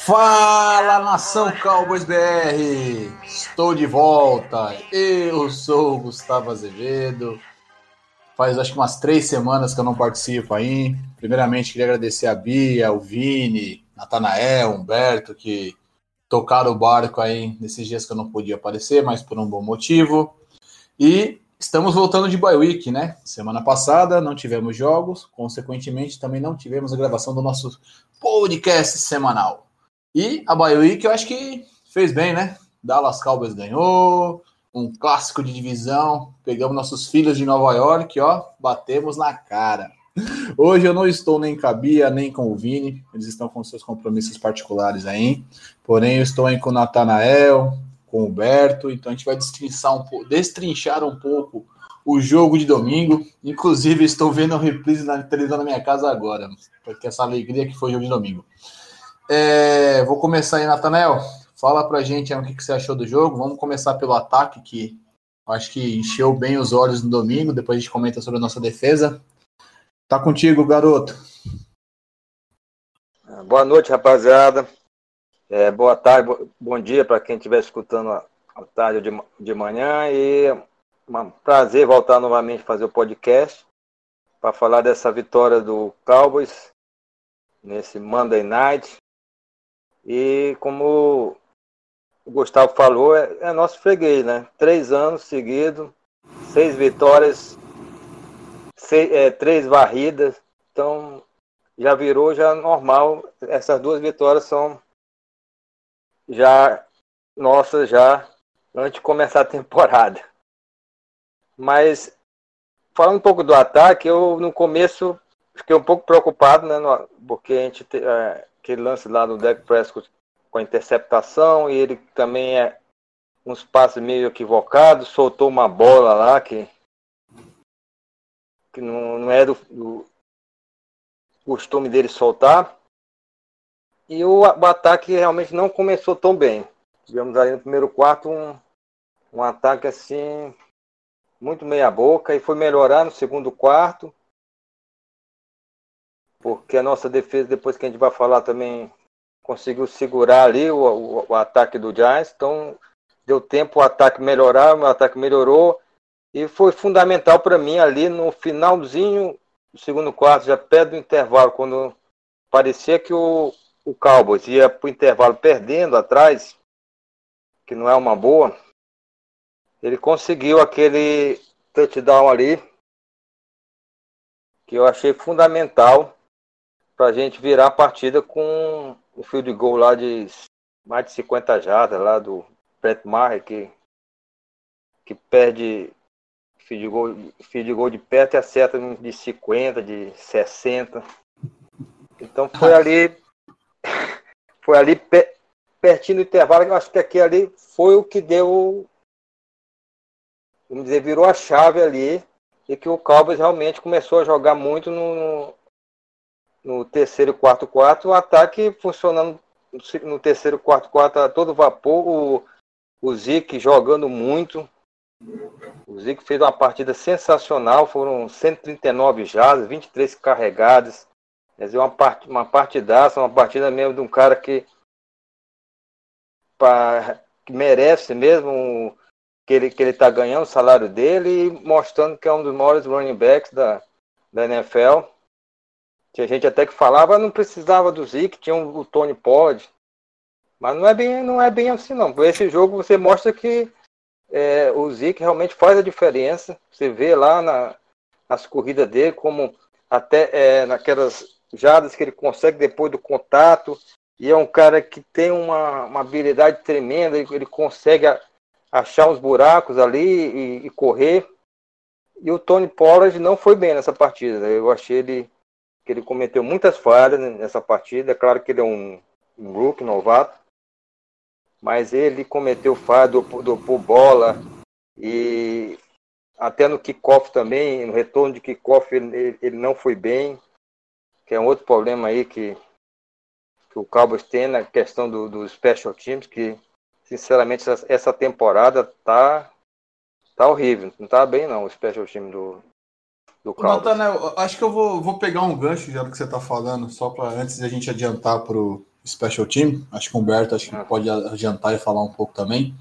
Fala nação Cowboys BR! Estou de volta. Eu sou o Gustavo Azevedo. Faz acho que umas três semanas que eu não participo aí. Primeiramente, queria agradecer a Bia, o Vini, Natanael, Humberto, que tocaram o barco aí nesses dias que eu não podia aparecer, mas por um bom motivo. E estamos voltando de bye week, né? Semana passada não tivemos jogos, consequentemente também não tivemos a gravação do nosso podcast semanal. E a bye week eu acho que fez bem, né? Dallas Cowboys ganhou, um clássico de divisão, pegamos nossos filhos de Nova York, ó, batemos na cara. Hoje eu não estou nem com a Bia, nem com o Vini, eles estão com seus compromissos particulares aí. Porém, eu estou aí com o Natanael, com o Berto, então a gente vai destrinchar um, pouco, destrinchar um pouco o jogo de domingo. Inclusive, estou vendo a reprise na televisão na minha casa agora, porque essa alegria que foi o jogo de domingo. É, vou começar aí, Natanael. Fala pra gente aí, o que, que você achou do jogo. Vamos começar pelo ataque, que acho que encheu bem os olhos no domingo. Depois a gente comenta sobre a nossa defesa. Tá contigo, garoto. Boa noite, rapaziada. É, boa tarde, bom dia para quem estiver escutando à tarde de, de manhã. E um prazer voltar novamente a fazer o podcast para falar dessa vitória do Cowboys nesse Monday Night. E como o Gustavo falou, é, é nosso freguês, né? Três anos seguidos, seis vitórias seis, é, três varridas, então já virou já normal. Essas duas vitórias são já nossas já antes de começar a temporada. Mas falando um pouco do ataque, eu no começo fiquei um pouco preocupado, né, porque a gente é, aquele lance lá do Deck Prescott com a interceptação e ele também é uns passos meio equivocados, soltou uma bola lá que que não, não é do, do costume dele soltar. E o, o, ataque realmente não começou tão bem. Tivemos ali no primeiro quarto um, um ataque assim, muito meia boca, e foi melhorar no segundo quarto. Porque a nossa defesa, depois que a gente vai falar também, conseguiu segurar ali o, o, o ataque do Giants. Então deu tempo o ataque melhorar, o ataque melhorou. E foi fundamental para mim ali no finalzinho do segundo quarto, já perto do intervalo, quando parecia que o, o Cowboys ia para o intervalo perdendo atrás, que não é uma boa. Ele conseguiu aquele touchdown ali, que eu achei fundamental para a gente virar a partida com o field goal lá de mais de 50 jardas, lá do Brett Maher, que, que perde field goal, field goal de perto e acerta de 50, de 60. Então foi ali, foi ali pertinho do intervalo, eu acho que aqui ali foi o que deu, vamos dizer, virou a chave ali e que o Cowboys realmente começou a jogar muito no, no terceiro e quarto quarto, o ataque funcionando no terceiro quarto quarto a todo vapor, o, o Zeke jogando muito, o Zico fez uma partida sensacional, foram 139 jardas, 23 carregadas. Quer dizer, uma, part, uma partidaça, uma partida mesmo de um cara que, pra, que merece mesmo que ele que ele está ganhando o salário dele e mostrando que é um dos maiores running backs da, da NFL. Tinha gente até que falava não precisava do Zico, tinha o Tony Pod. Mas não é bem, não é bem assim não. Esse jogo você mostra que é, o Zic realmente faz a diferença. Você vê lá na, nas corridas dele, como até é, naquelas jadas que ele consegue depois do contato. E é um cara que tem uma, uma habilidade tremenda, ele, ele consegue achar os buracos ali e, e, correr. E o Tony Pollard não foi bem nessa partida. Eu achei ele que ele cometeu muitas falhas nessa partida. É claro que ele é um, um rookie novato, mas ele cometeu falha, dopou bola e até no kickoff também, no retorno de kickoff ele, ele não foi bem, que é um outro problema aí que, que o Cowboys tem na questão do, do special teams, que sinceramente essa, essa temporada tá, tá horrível, não tá bem não o special team do, do Nathanael, acho que eu vou, vou pegar um gancho já do que você está falando, só para antes de a gente adiantar para o Special Team. Acho que o Humberto acho que ah. pode adiantar e falar um pouco também.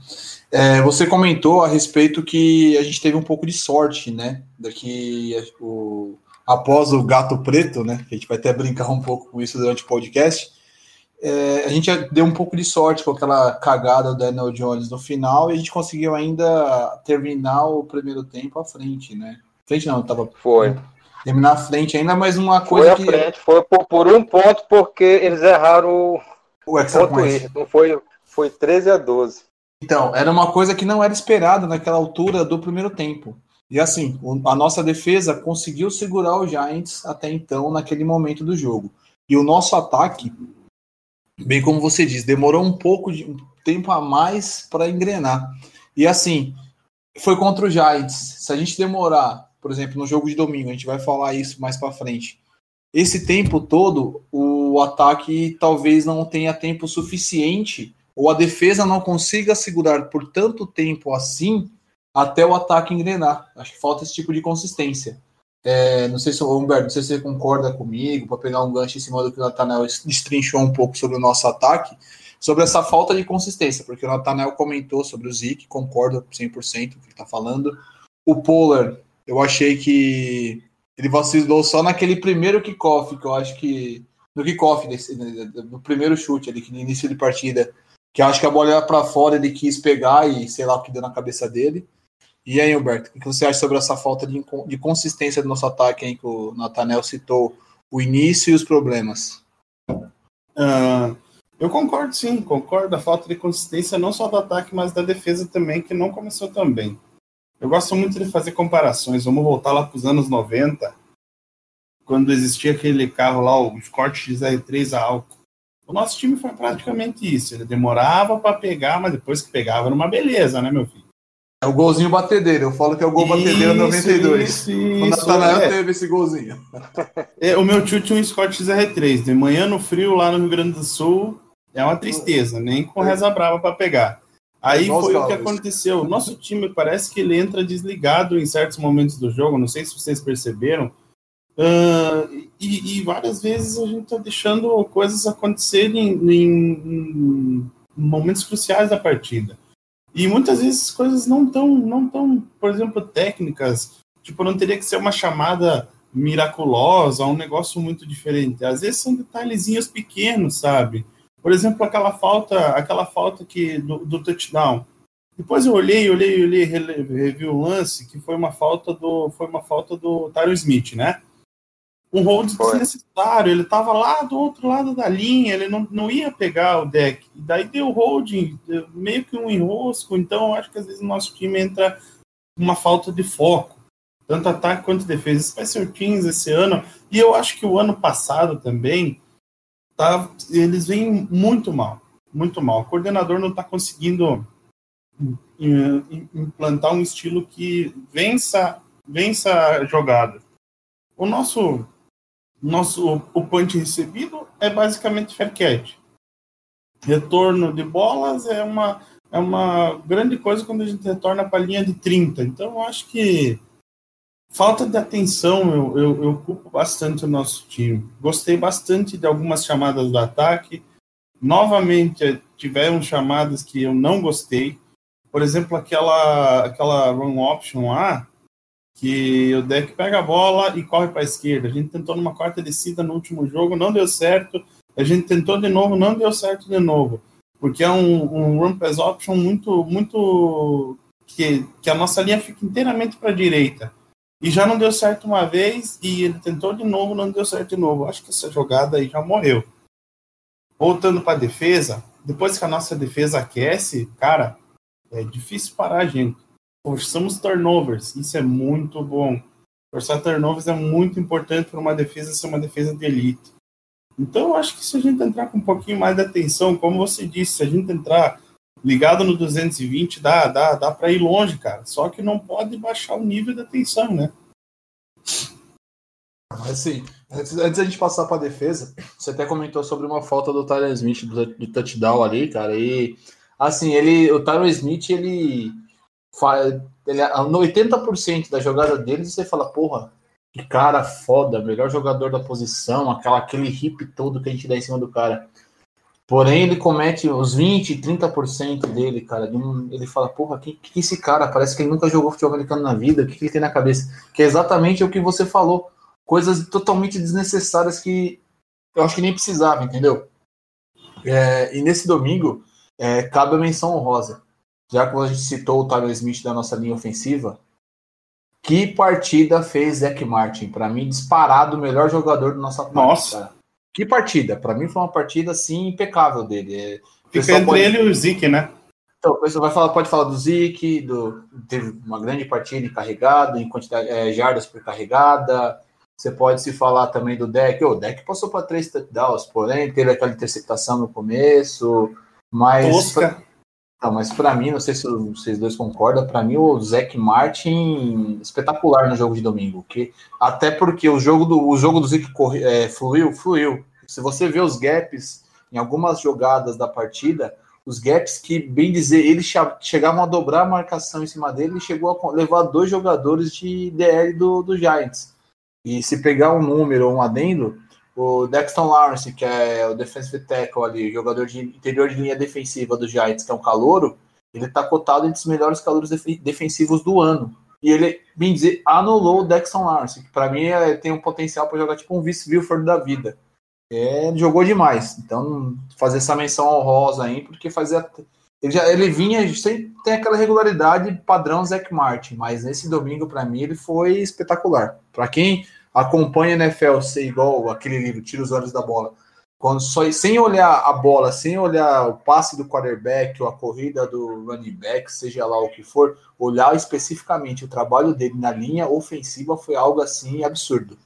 É, você comentou a respeito que a gente teve um pouco de sorte, né? Daqui o, após o gato preto, né? Que a gente vai até brincar um pouco com isso durante o podcast. É, a gente deu um pouco de sorte com aquela cagada do Daniel Jones no final e a gente conseguiu ainda terminar o primeiro tempo à frente, né? Frente não, tava. Foi. Terminar à frente ainda, mas uma coisa. Foi à que... frente, foi por, por, um ponto, porque eles erraram o, o point. Não foi, foi 13 a 12. Então, era uma coisa que não era esperada naquela altura do primeiro tempo. E assim, a nossa defesa conseguiu segurar o Giants até então, naquele momento do jogo. E o nosso ataque, bem como você diz, demorou um pouco de um tempo a mais para engrenar. E assim, foi contra o Giants. Se a gente demorar por exemplo, no jogo de domingo, a gente vai falar isso mais para frente. Esse tempo todo, o ataque talvez não tenha tempo suficiente, ou a defesa não consiga segurar por tanto tempo assim, até o ataque engrenar. Acho que falta esse tipo de consistência. É, não sei se Humberto, não sei se você concorda comigo, para pegar um gancho em cima do que o Natanel destrinchou um pouco sobre o nosso ataque, sobre essa falta de consistência, porque o Natanel comentou sobre o Zeke, concordo 100% com o que ele está falando. O Pollard eu achei que ele vacilou só naquele primeiro kickoff, que eu acho que. No kickoff, no primeiro chute ali, no início de partida, que eu acho que a bola ia para fora, ele quis pegar e sei lá o que deu na cabeça dele. E aí, Humberto, o que você acha sobre essa falta de, de consistência do nosso ataque, hein, que o Natanel citou o início e os problemas? Uh, eu concordo, sim, concordo. A falta de consistência não só do ataque, mas da defesa também, que não começou tão bem. Eu gosto muito de fazer comparações. Vamos voltar lá para os anos 90, quando existia aquele carro lá, o Escort XR3 a álcool. O nosso time foi praticamente isso. Ele demorava para pegar, mas depois que pegava era uma beleza, né, meu filho? É o golzinho batedeiro. Eu falo que é o gol batedeiro 92. Isso, isso, o Natanael é. teve esse golzinho. É, o meu tio tinha um Scott XR3. De manhã no frio lá no Rio Grande do Sul, é uma tristeza. Nem com reza brava para pegar. Aí foi o que aconteceu. Nosso time parece que ele entra desligado em certos momentos do jogo. Não sei se vocês perceberam. Uh, e, e, várias vezes a gente está deixando coisas acontecerem em, em, momentos cruciais da partida. E muitas vezes coisas não tão, não tão, por exemplo, técnicas. Tipo, não teria que ser uma chamada miraculosa, um negócio muito diferente. Às vezes são detalhezinhos pequenos, sabe? Por exemplo, aquela falta, aquela falta que do, do touchdown. Depois eu olhei, olhei, olhei, revi o lance, que foi uma falta do, foi uma falta do Tyron Smith, né? Um hold desnecessário, ele estava lá do outro lado da linha, ele não, não ia pegar o deck. E daí deu holding, meio que um enrosco. Então, eu acho que às vezes o nosso time entra uma falta de foco, tanto ataque quanto defesa. Special Teams esse ano, e eu acho que o ano passado também, tá, eles vêm muito mal, muito mal. O coordenador não está conseguindo implantar um estilo que vença, vença a jogada. O nosso, nosso o punch recebido é basicamente fair catch. Retorno de bolas é uma, é uma grande coisa quando a gente retorna para a linha de 30. Então, eu acho que Falta de atenção, eu, eu, eu culpo bastante o nosso time. Gostei bastante de algumas chamadas do ataque. Novamente, tiveram chamadas que eu não gostei. Por exemplo, aquela, aquela run option lá, que o deck pega a bola e corre para a esquerda. A gente tentou numa quarta descida no último jogo, não deu certo. A gente tentou de novo, não deu certo de novo. Porque é um, um run pass option muito, muito. que, que a nossa linha fica inteiramente para a direita e já não deu certo uma vez e ele tentou de novo, não deu certo de novo. Acho que essa jogada aí já morreu. Voltando para a defesa, depois que a nossa defesa aquece, cara, é difícil parar a gente. Forçamos turnovers, isso é muito bom. Forçar turnovers é muito importante para uma defesa ser uma defesa de elite. Então, eu acho que se a gente entrar com um pouquinho mais de atenção, como você disse, se a gente entrar ligado no 220 dá, dá, dá para ir longe, cara. Só que não pode baixar o nível da tensão, né? Assim, antes, antes da gente passar para a defesa, você até comentou sobre uma falta do Tyler Smith do, do touchdown ali, cara. E assim, ele, o Tyler Smith, ele. Ele, no 80% da jogada dele, você fala, porra, Que cara foda, melhor jogador da posição, aquela, aquele hip todo que a gente dá em cima do cara. Porém, ele comete os 20, 30% dele, cara. De um, ele fala, porra, que, que esse cara? Parece que ele nunca jogou futebol americano na vida. O que, que ele tem na cabeça? Que é exatamente o que você falou. Coisas totalmente desnecessárias que eu acho que nem precisava, entendeu? É, e nesse domingo, é, cabe a menção honrosa. Já que a gente citou o Tyler Smith da nossa linha ofensiva, que partida fez Zach Martin? Para mim, disparado o melhor jogador do nosso ataque. Nossa! Que partida? Para mim foi uma partida assim impecável dele. É, Fica entre pode... ele e o Zeke, né? Então, o pessoal vai falar, pode falar do Zeke, do, teve uma grande partida carregado, em quantidade é, jardas por carregada. Você pode se falar também do deck. O deck passou para três touchdowns, porém teve aquela interceptação no começo, mas Tosca. Não, mas para mim, não sei se vocês dois concordam, para mim o Zac Martin espetacular no jogo de domingo, que até porque o jogo do o jogo do Zeke é, fluiu, fluiu. Se você vê os gaps em algumas jogadas da partida, os gaps que, bem dizer, eles chegavam a dobrar a marcação em cima dele e chegou a levar dois jogadores de DL do, do Giants. E se pegar um número ou um adendo, o Dexton Lawrence, que é o defensive tackle ali, jogador de interior de linha defensiva do Giants, que é um calouro, ele está cotado entre os melhores calouros def defensivos do ano. E ele, bem dizer, anulou o Dexton Lawrence, que para mim é, tem um potencial para jogar tipo um vice-Wilford da vida. É, jogou demais. Então, fazer essa menção honrosa aí, porque fazia. Ele, já, ele vinha, sempre tem aquela regularidade padrão Zach Martin, mas nesse domingo, para mim, ele foi espetacular. Para quem acompanha a NFL ser igual aquele livro, Tira os Olhos da Bola. Quando só, sem olhar a bola, sem olhar o passe do quarterback ou a corrida do running back, seja lá o que for, olhar especificamente o trabalho dele na linha ofensiva foi algo assim absurdo.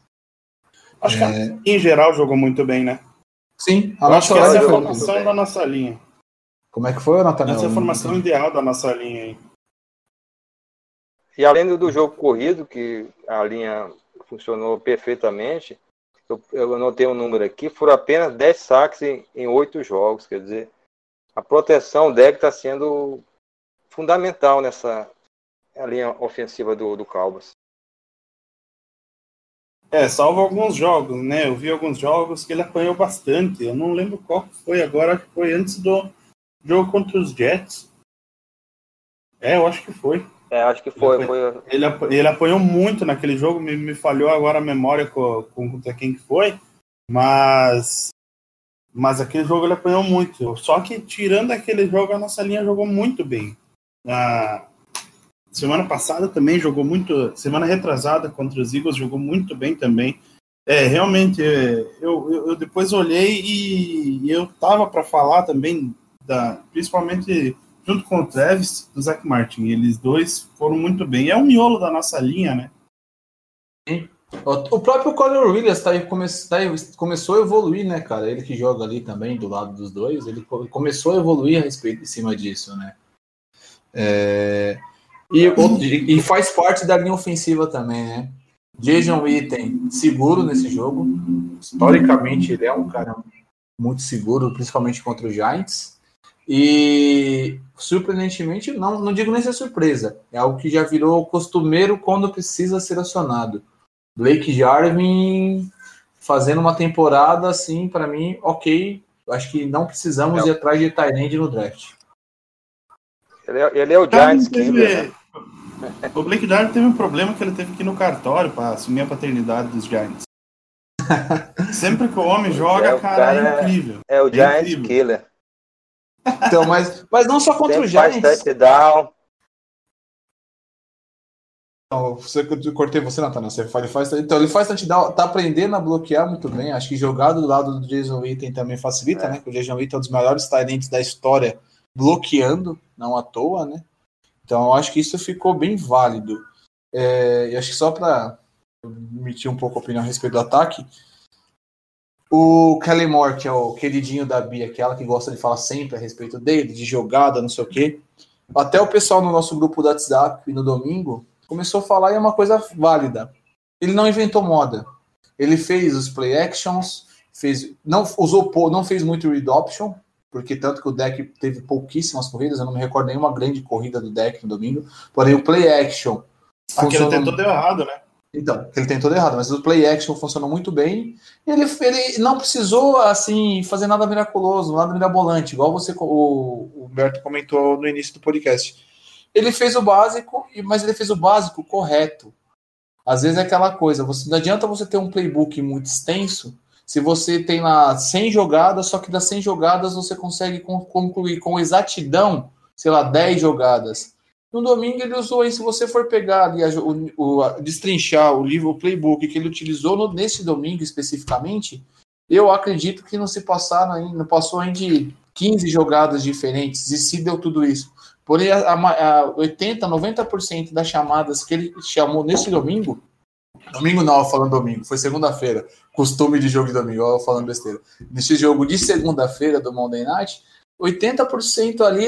Acho é... que em geral jogou muito bem, né? Sim, a nossa essa é a formação da nossa linha. Como é que foi, Nathaniel? Essa é a formação ideal da nossa linha aí. E além do jogo corrido, que a linha funcionou perfeitamente. Eu, eu anotei um número aqui, foram apenas 10 saques em, oito jogos. Quer dizer, a proteção deve está sendo fundamental nessa linha ofensiva do, do Calvas. É, salvo alguns jogos, né? Eu vi alguns jogos que ele apanhou bastante. Eu não lembro qual foi agora, acho que foi antes do jogo contra os Jets. É, eu acho que foi. É, acho que foi. Ele, foi... Ele, ele apanhou muito naquele jogo, me, me falhou agora a memória com, com contra quem que foi, mas mas aquele jogo ele apanhou muito. Só que tirando aquele jogo, a nossa linha jogou muito bem. Na semana passada também jogou muito. Semana retrasada contra os Eagles jogou muito bem também. É, realmente, é, eu, eu, eu depois olhei e eu tava para falar também, da, principalmente junto com o Travis o Zach Martin. Eles dois foram muito bem. É o miolo da nossa linha, né? O próprio Colin Williams tá aí, come, tá aí, começou a evoluir, né, cara? Ele que joga ali também do lado dos dois, ele começou a evoluir a respeito em cima disso, né? É, e, e, faz parte da linha ofensiva também, né? Jason Witten seguro nesse jogo. Historicamente, ele é um cara muito seguro, principalmente contra os Giants. E surpreendentemente, não, não digo nem ser surpresa, é algo que já virou costumeiro quando precisa ser acionado. Blake Jarvin fazendo uma temporada assim, para mim, ok. Acho que não precisamos é. ir atrás de Tyrande no draft. Ele é, ele é o Giants Killer. Né? O Blake Jarvin teve um problema que ele teve que ir no cartório para assumir a paternidade dos Giants. Sempre que o homem joga, é, cara, cara, é incrível. É o é Giants incrível. Killer. Então, mas, mas não só contra o Giants. Touchdown. Não, você, eu cortei você, Natana. Você faz, ele faz, então, ele faz touchdown, tá aprendendo a bloquear muito bem. Acho que jogar do lado do Jason Witten também facilita, é. né? Porque o Jason Witten é um dos melhores talentos da história bloqueando, não à toa, né? Então, acho que isso ficou bem válido. É, e acho que só para emitir um pouco a opinião a respeito do ataque, o Kelly Moore, que é o queridinho da Bia, aquela que gosta de falar sempre a respeito dele, de jogada, não sei o quê. Até o pessoal no nosso grupo do WhatsApp no domingo começou a falar e é uma coisa válida. Ele não inventou moda. Ele fez os play actions, fez, não usou, não fez muito read option, porque tanto que o deck teve pouquíssimas corridas, eu não me recordo nenhuma grande corrida do deck no domingo. Porém, o play action. Aquele tentou deu errado, né? Então, ele tem tudo errado, mas o play action funcionou muito bem. Ele, ele não precisou, assim, fazer nada miraculoso, nada mirabolante, igual você, o, o Berto comentou no início do podcast. Ele fez o básico, mas ele fez o básico correto. Às vezes é aquela coisa, você, não adianta você ter um playbook muito extenso se você tem lá 100 jogadas, só que das 100 jogadas você consegue concluir com exatidão, sei lá, 10 jogadas. No domingo ele usou aí, se você for pegar ali, o, o, destrinchar o livro, o playbook que ele utilizou no, nesse domingo especificamente, eu acredito que não se passaram, não passou ainda de 15 jogadas diferentes, e se deu tudo isso. Porém, a, a, a 80, 90% das chamadas que ele chamou nesse domingo, domingo não, falando domingo, foi segunda-feira, costume de jogo de domingo, ó, falando besteira. Nesse jogo de segunda-feira do Monday Night, 80% ali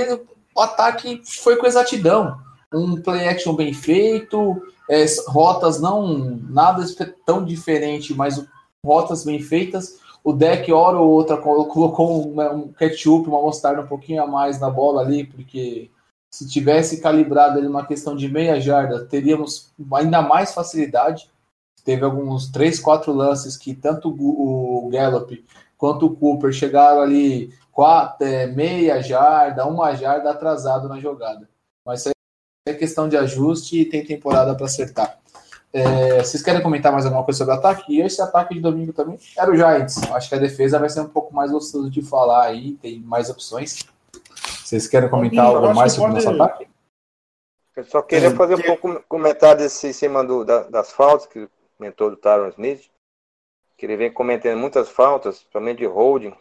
o ataque foi com exatidão. Um play action bem feito, é, rotas não nada tão diferente, mas rotas bem feitas. O deck, hora ou outra, colocou um, ketchup, uma mostarda um pouquinho a mais na bola ali, porque se tivesse calibrado ali uma questão de meia jarda, teríamos ainda mais facilidade. Teve alguns três, quatro lances que tanto o Gallup quanto o Cooper chegaram ali quatro, é, meia jarda, uma jarda atrasado na jogada. Mas isso é questão de ajuste e tem temporada para acertar. É, vocês querem comentar mais alguma coisa sobre o ataque? E esse ataque de domingo também era o Giants. Acho que a defesa vai ser um pouco mais gostoso de falar aí, tem mais opções. Vocês querem comentar algo mais sobre o nosso ataque? Eu só queria fazer um pouco comentário desse em cima do, da, das faltas que comentou do Taron Smith, que ele vem cometendo muitas faltas, principalmente de holding.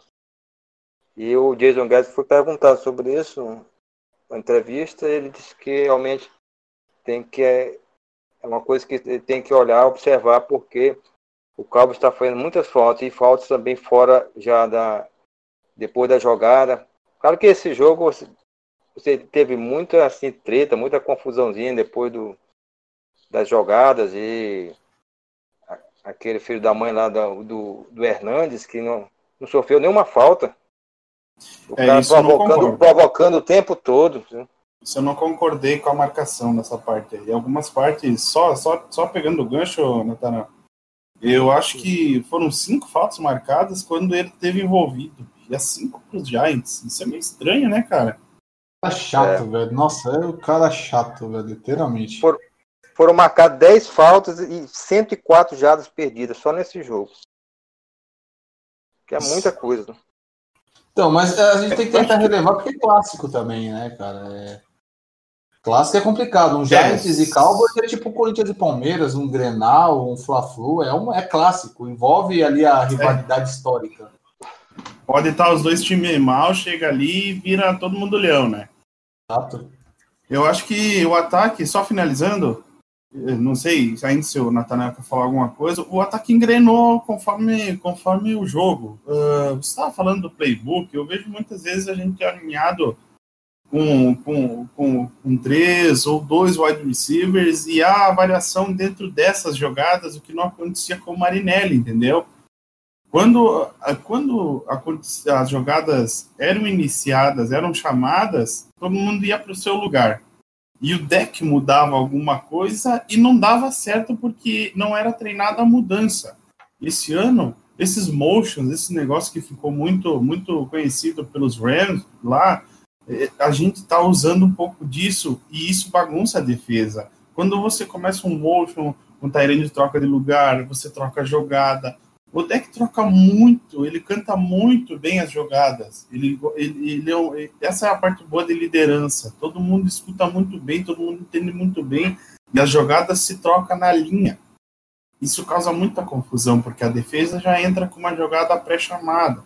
E o Jason Guedes foi perguntar sobre isso na entrevista, ele disse que realmente tem que é, é uma coisa que tem que olhar, observar, porque o Cabo está fazendo muitas faltas e faltas também fora já da depois da jogada. Claro que esse jogo você, você teve muita assim treta, muita confusãozinha depois do das jogadas e aquele filho da mãe lá do, do, do Hernandes, que não, não sofreu nenhuma falta. É, provocando, provocando o tempo todo. Isso eu não concordei com a marcação nessa parte aí. Algumas partes, só, só, só pegando o gancho, Natana, eu acho que foram cinco faltas marcadas quando ele teve envolvido. E as cinco para os Giants. Isso é meio estranho, né, cara? Tá chato, é. velho. Nossa, é o cara chato, velho, literalmente. Por, foram marcar 10 faltas e 104 jadas perdidas só nesse jogo. Que é muita coisa. Então, mas a gente tem que tentar relevar porque é clássico também, né, cara? É... Clássico é complicado. Um Giants é. e Cowboys é tipo Corinthians e Palmeiras, um Grenal, um Fla-Flu, é, um, é clássico. Envolve ali a rivalidade é. histórica. Pode estar os dois times mal, chega ali e vira todo mundo leão, né? Exato. Eu acho que o ataque, só finalizando, não sei ainda se o Natanael quer falar alguma coisa, o ataque engrenou conforme, conforme o jogo. Uh, você estava falando do playbook, eu vejo muitas vezes a gente alinhado com, com, com, com três ou dois wide receivers e há variação dentro dessas jogadas, o que não acontecia com o Marinelli, entendeu? Quando, quando as jogadas eram iniciadas, eram chamadas, todo mundo ia para o seu lugar e o deck mudava alguma coisa e não dava certo porque não era treinada a mudança. Esse ano, esses motions, esse negócio que ficou muito muito conhecido pelos Rams lá, é, a gente está usando um pouco disso e isso bagunça a defesa. Quando você começa um motion, um Tyrande troca de lugar, você troca a jogada, o deck troca muito, ele canta muito bem as jogadas. Ele, ele, ele, é essa é a parte boa de liderança. Todo mundo escuta muito bem, todo mundo entende muito bem, e as jogadas se trocam na linha. Isso causa muita confusão, porque a defesa já entra com uma jogada pré-chamada.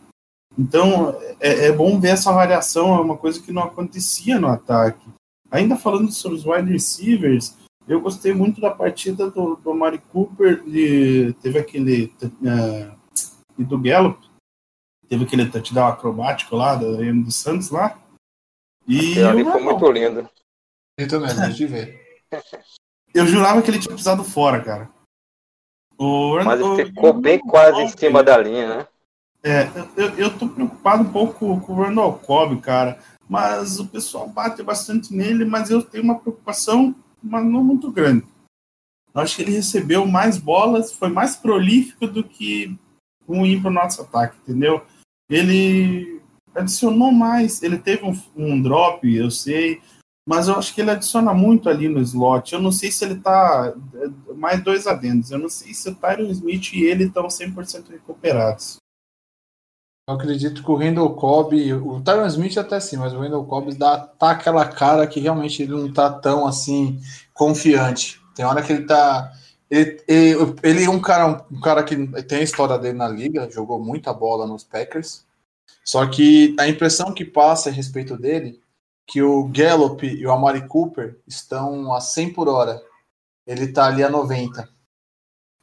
Então, é, é, bom ver essa variação, é uma coisa que não acontecia no ataque. Ainda falando sobre os wide receivers, eu gostei muito da partida do, do Mari Cooper, e teve aquele. Uh, e do Gallup, teve aquele touchdown acrobático lá, do, do Santos lá. E ali foi muito lindo. Eu também, deixa eu ver. Eu jurava que ele tinha pisado fora, cara. O, Mas ele ficou bem quase Cobb, em cima da linha, né? É, eu, eu tô preocupado um pouco com o Randall Cobb, cara. Mas o pessoal bate bastante nele, mas eu tenho uma preocupação mas não muito grande. Eu acho que ele recebeu mais bolas, foi mais prolífico do que ruim para o nosso ataque, entendeu? Ele adicionou mais, ele teve um, um, drop, eu sei, mas eu acho que ele adiciona muito ali no slot. Eu não sei se ele tá. Mais dois adendos. Eu não sei se o Tyron Smith e ele estão 100% recuperados. Eu acredito que o Randall Cobb, o Tyron Smith até sim, mas o Randall Cobb dá, tá aquela cara que realmente ele não tá tão assim confiante. Tem hora que ele tá. Ele, ele, é um cara, um cara que tem a história dele na liga, jogou muita bola nos Packers. Só que a impressão que passa a respeito dele que o Gallup e o Amari Cooper estão a 100 por hora. Ele está ali a 90.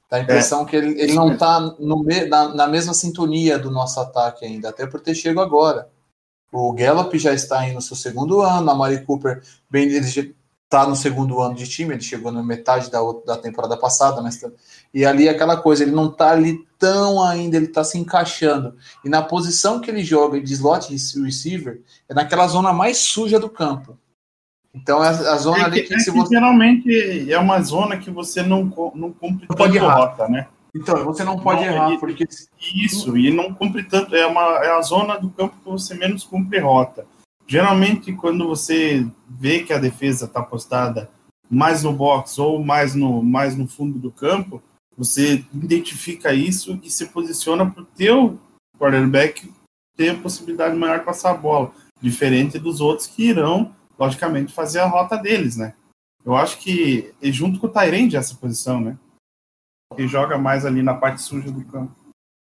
Dá a impressão é. que ele, ele não está na, na mesma sintonia do nosso ataque ainda, até por ter chegado agora. O Gallup já está aí no seu segundo ano, a Mari Cooper, bem, ele está no segundo ano de time, ele chegou na metade da, da temporada passada, mas e ali aquela coisa, ele não está ali tão ainda, ele está se encaixando. E na posição que ele joga de slot receiver, é naquela zona mais suja do campo. Então é a zona é ali que, é que você... geralmente é uma zona que você não, não cumpre não pode errar. rota, né? Então, você não pode não, errar, e, porque. Isso, e não cumpre tanto. É, uma, é a zona do campo que você menos cumpre rota. Geralmente, quando você vê que a defesa está postada mais no box ou mais no, mais no fundo do campo, você identifica isso e se posiciona para o teu quarterback ter a possibilidade maior de passar a bola, diferente dos outros que irão, logicamente, fazer a rota deles, né? Eu acho que é junto com o Tyrande essa posição, né? Que joga mais ali na parte suja do campo.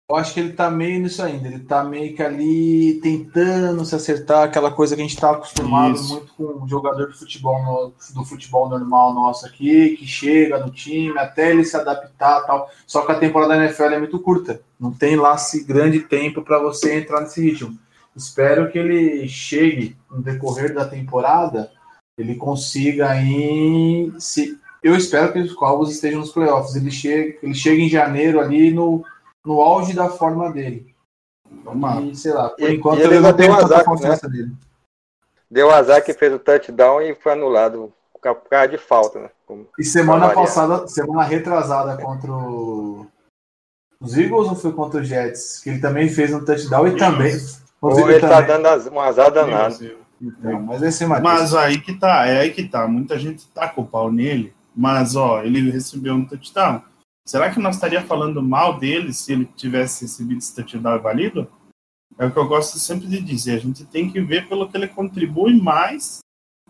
Eu acho que ele tá meio nisso ainda. Ele tá meio que ali tentando se acertar, aquela coisa que a gente tá acostumado Isso. muito com o jogador de futebol no, do futebol normal nosso aqui, que chega no time até ele se adaptar tal. Só que a temporada da NFL é muito curta. Não tem lá esse grande tempo para você entrar nesse ritmo. Espero que ele chegue no decorrer da temporada, ele consiga aí. Se, eu espero que os Cowboys estejam nos playoffs. Ele chega, ele chega em janeiro ali no no auge da forma dele. E, sei lá, por e, enquanto e ele não tenho tanta confiança né? dele. Deu azar que fez o touchdown e foi anulado por causa de falta, né? Como e semana passada, semana retrasada contra o... os Eagles ou foi contra os Jets? Que ele também fez um touchdown e também. Ou ele tá também. tá dando um azar danado. Então, mas, esse é mas aí que tá, é aí que tá. Muita gente tá com o pau nele, mas ó, ele recebeu um touchdown. Será que nós estaria falando mal dele se ele tivesse recebido esse touchdown válido? É o que eu gosto sempre de dizer. A gente tem que ver pelo que ele contribui mais.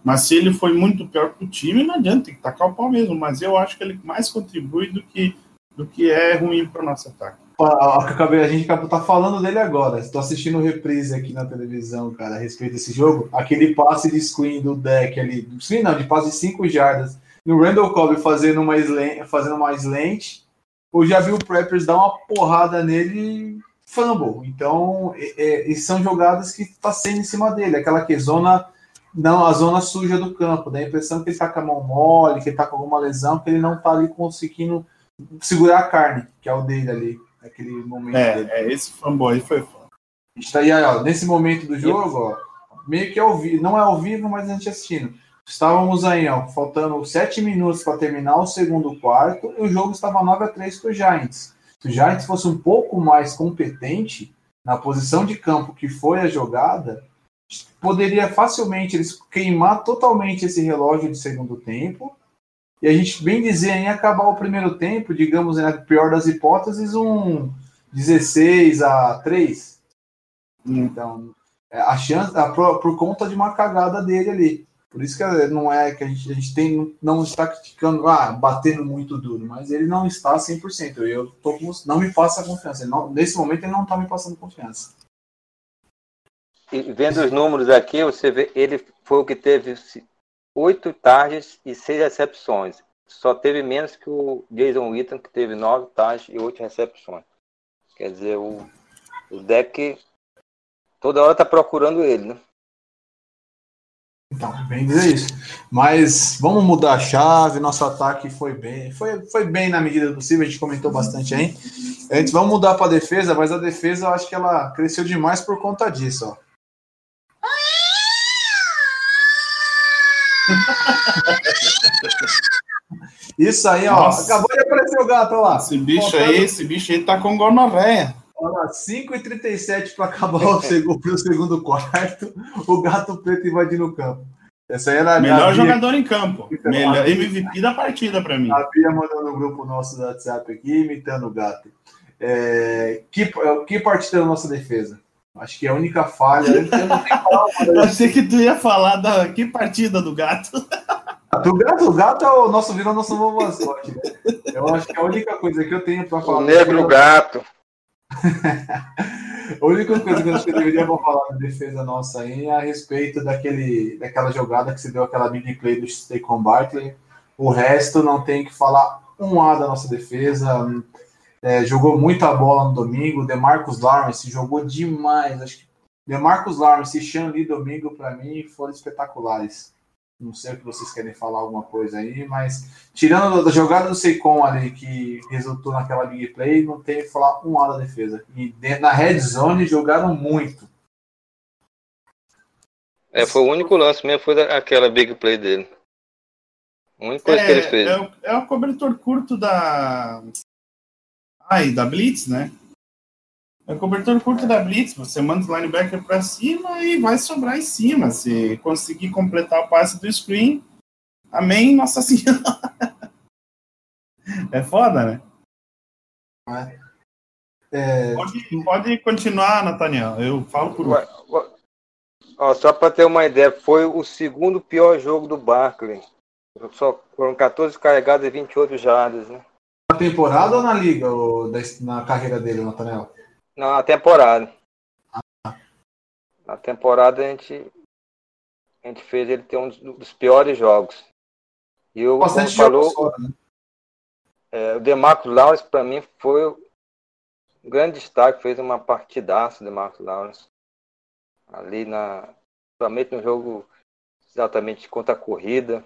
Mas se ele foi muito pior para o time, não adianta, tem que tacar o pau mesmo. Mas eu acho que ele mais contribui do que, do que é ruim para o nosso ataque. A gente acabou tá falando dele agora. Estou assistindo reprise aqui na televisão, cara, a respeito desse jogo. Aquele passe de screen do deck ali, screen não, de passe de 5 jardas. No Randall Cobb fazendo uma slant, fazendo uma slant ou já vi o Preppers dar uma porrada nele e fumble. Então, é, é, são jogadas que está sendo em cima dele, aquela que zona não a zona suja do campo, dá a impressão que ele está com a mão mole, que ele está com alguma lesão, que ele não está ali conseguindo segurar a carne, que é o dele ali, naquele momento. É, dele. é esse aí foi foda. Está aí, ó, nesse momento do jogo, ó, meio que ao vivo, não é ao vivo, mas a gente assistindo. Estávamos aí, ó, faltando sete minutos para terminar o segundo quarto e o jogo estava 9 a 3 para o Giants. Se o Giants fosse um pouco mais competente na posição de campo que foi a jogada, poderia facilmente eles queimar totalmente esse relógio de segundo tempo e a gente bem dizer em acabar o primeiro tempo, digamos, na pior das hipóteses, um 16 a 3. Então, é, a chance, a, por, por conta de uma cagada dele ali. Por isso que não é que a gente, a gente tem, não está criticando, ah, batendo muito duro, mas ele não está 100%. Eu tô com, não me passa confiança. Não, nesse momento ele não está me passando confiança. E vendo os números aqui, você vê, ele foi o que teve oito targets e seis recepções. Só teve menos que o Jason Witten, que teve nove targets e oito recepções. Quer dizer, o, o deck toda hora está procurando ele, né? Então, bem dizer isso. Mas vamos mudar a chave. Nosso ataque foi bem, foi, foi bem na medida do possível. A gente comentou bastante aí. Antes, vamos mudar para a defesa, mas a defesa eu acho que ela cresceu demais por conta disso, ó. Isso aí, ó. Nossa. Acabou de aparecer o gato, lá. Esse bicho aí, esse bicho aí tá com gonorreia. Olha 5h37 para acabar o segundo, o segundo quarto. O gato preto invadindo o campo. Essa aí era Melhor jogador em campo. Então, Melhor MVP da partida para mim. A Bia mandou no grupo nosso do WhatsApp aqui, imitando o gato. É, que, que partida da nossa defesa? Acho que é a única falha. Eu, eu achei que tu ia falar da que partida do gato. Do gato, o gato é o nosso, virou nosso novo mascote. Né? Eu acho que a única coisa que eu tenho para falar. O negro é... gato. a única coisa que eu acho que eu deveria falar na defesa nossa aí é a respeito daquele, daquela jogada que se deu aquela mini play do Stacon Barkley. O resto não tem que falar um A da nossa defesa. É, jogou muita bola no domingo. Demarcus Lawrence jogou demais. Acho que Demarcus Lawrence e Sean Lee domingo, para mim, foram espetaculares. Não sei o que vocês querem falar alguma coisa aí, mas tirando da jogada do Seikon ali, que resultou naquela big play, não tem que falar um ala da defesa. E na red zone jogaram muito. É, foi o único lance mesmo, foi aquela big play dele. A única coisa é, que ele fez. É, é o cobertor curto da. Ai, da Blitz, né? É cobertura curta da Blitz, você manda o linebacker para cima e vai sobrar em cima. Se conseguir completar o passe do screen, amém, Nossa Senhora. É foda, né? É... Pode, pode continuar, Nathaniel. Eu falo por Ó, só para ter uma ideia, foi o segundo pior jogo do Barkley. Só foram 14 carregadas e 28 jardas, né? Na temporada ou na liga, ou na carreira dele, Nathaniel? Não, na temporada. Na temporada a gente, a gente fez ele ter um dos piores jogos. E o Bastante falou, fora, né? é, o Demarco Lawrence para mim foi um grande destaque, fez uma partidaça o Demarco Lawrence. Ali na, somente no jogo exatamente contra a corrida.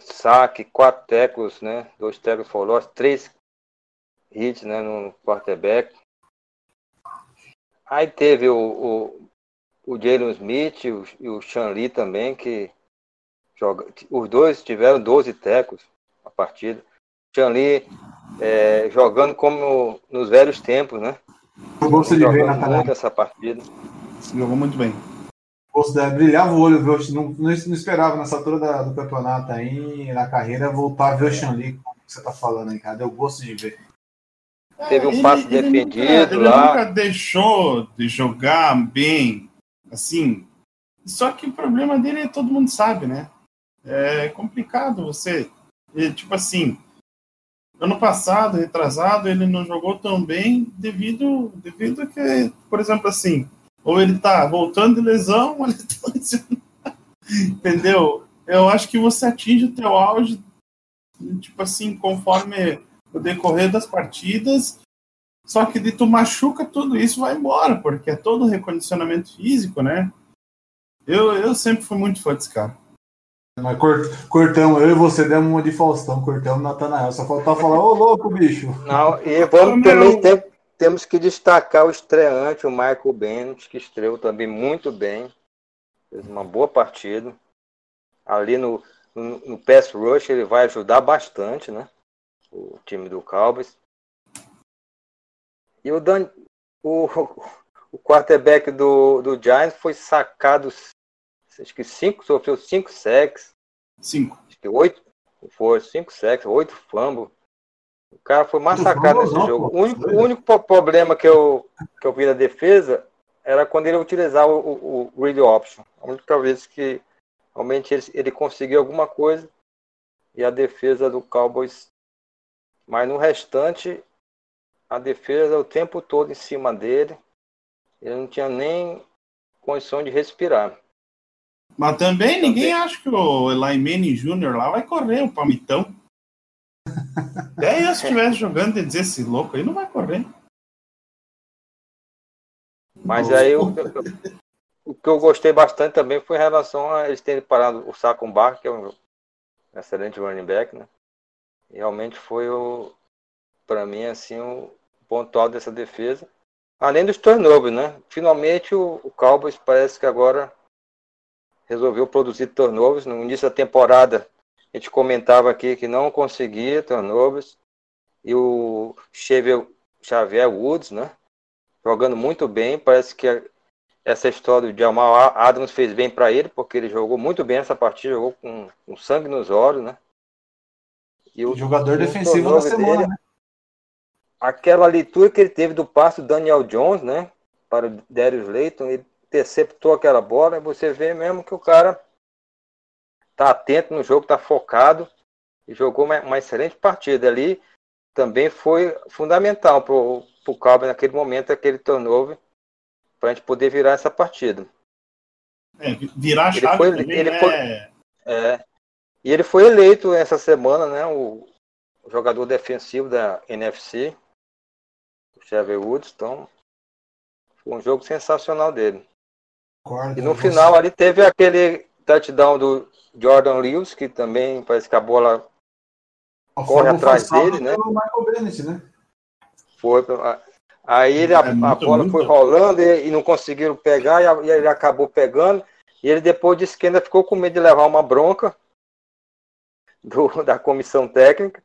Saque, quatro tecos, né? Dois tecos for três hits né, no quarterback. Aí teve o, o, o Jalen Smith e o, e o Sean Lee também, que joga, os dois tiveram 12 tecos a partida. Sean Lee é, jogando como nos velhos tempos, né? Na muito essa partida. Jogou muito bem. Gosto de brilhava o olho, viu? Não, não, não esperava nessa altura da, do campeonato aí, na carreira, voltar a ver o Sean Lee, como você tá falando aí, cara. Eu gosto de ver. Teve um ele, passe ele defendido nunca, lá. Ele nunca deixou de jogar bem, assim. Só que o problema dele, é todo mundo sabe, né? É complicado você. Tipo assim, ano passado, retrasado, ele não jogou tão bem devido, devido a que, por exemplo, assim, ou ele tá voltando de lesão, ou ele tá Entendeu? Eu acho que você atinge o teu auge, tipo assim, conforme o decorrer das partidas. Só que de tu machuca tudo isso vai embora, porque é todo recondicionamento físico, né? Eu, eu sempre fui muito fã desse cara. Mas cortamos, eu e você demos uma de Faustão, cortamos Natanael. Só faltava falar, ô louco, bicho. Não, e vamos também ter, temos que destacar o estreante, o Michael Bennett, que estreou também muito bem. Fez uma boa partida. Ali no, no, no pass rush ele vai ajudar bastante, né? o time do Cowboys. E o, Dan, o, o quarterback do, do Giants foi sacado, acho que cinco, sofreu cinco sacks. Cinco. Acho que oito, foi cinco sacks, oito fumbles. O cara foi massacrado nesse jogo. O único, o único problema que eu, que eu vi na defesa era quando ele utilizava o, o, o read option. A única vez que realmente ele, ele conseguiu alguma coisa e a defesa do Cowboys mas no restante, a defesa o tempo todo em cima dele. Ele não tinha nem condição de respirar. Mas também ninguém acha que o Eli Manning Jr. lá vai correr o palmitão. Até eu, se estivesse jogando, e dizer esse louco aí não vai correr. Mas aí o, o que eu gostei bastante também foi em relação a eles terem parado o Saco Bar, que é um excelente running back, né? realmente foi o para mim assim o ponto alto dessa defesa. Além dos turnovers, né? Finalmente o, o Cowboys parece que agora resolveu produzir turnovers. No início da temporada a gente comentava aqui que não conseguia turnovers. E o Xavier, Xavier Woods, né? Jogando muito bem. Parece que essa história do Jamal Adams fez bem para ele, porque ele jogou muito bem essa partida, jogou com, com sangue nos olhos, né? E o jogador defensivo da semana, dele, né? Aquela leitura que ele teve do passo do Daniel Jones, né? Para o Darius Layton, ele interceptou aquela bola, e você vê mesmo que o cara tá atento no jogo, tá focado e jogou uma, uma excelente partida ali. Também foi fundamental para o Cowboys naquele momento, aquele turnover para a gente poder virar essa partida. É, virar a chave ele foi, também, ele né? foi, é, E ele foi eleito essa semana, né, o, o jogador defensivo da NFC, o Chevy Woods, então foi um jogo sensacional dele. Concordo, e no final ali teve aquele touchdown do Jordan Lewis, que também parece que a bola o corre atrás dele, né? Bennett, né? Foi, Aí ele, a, é a bola muito. foi rolando e, e, não conseguiram pegar, e, a, e, ele acabou pegando. E ele depois disse que ainda ficou com medo de levar uma bronca do, da comissão técnica,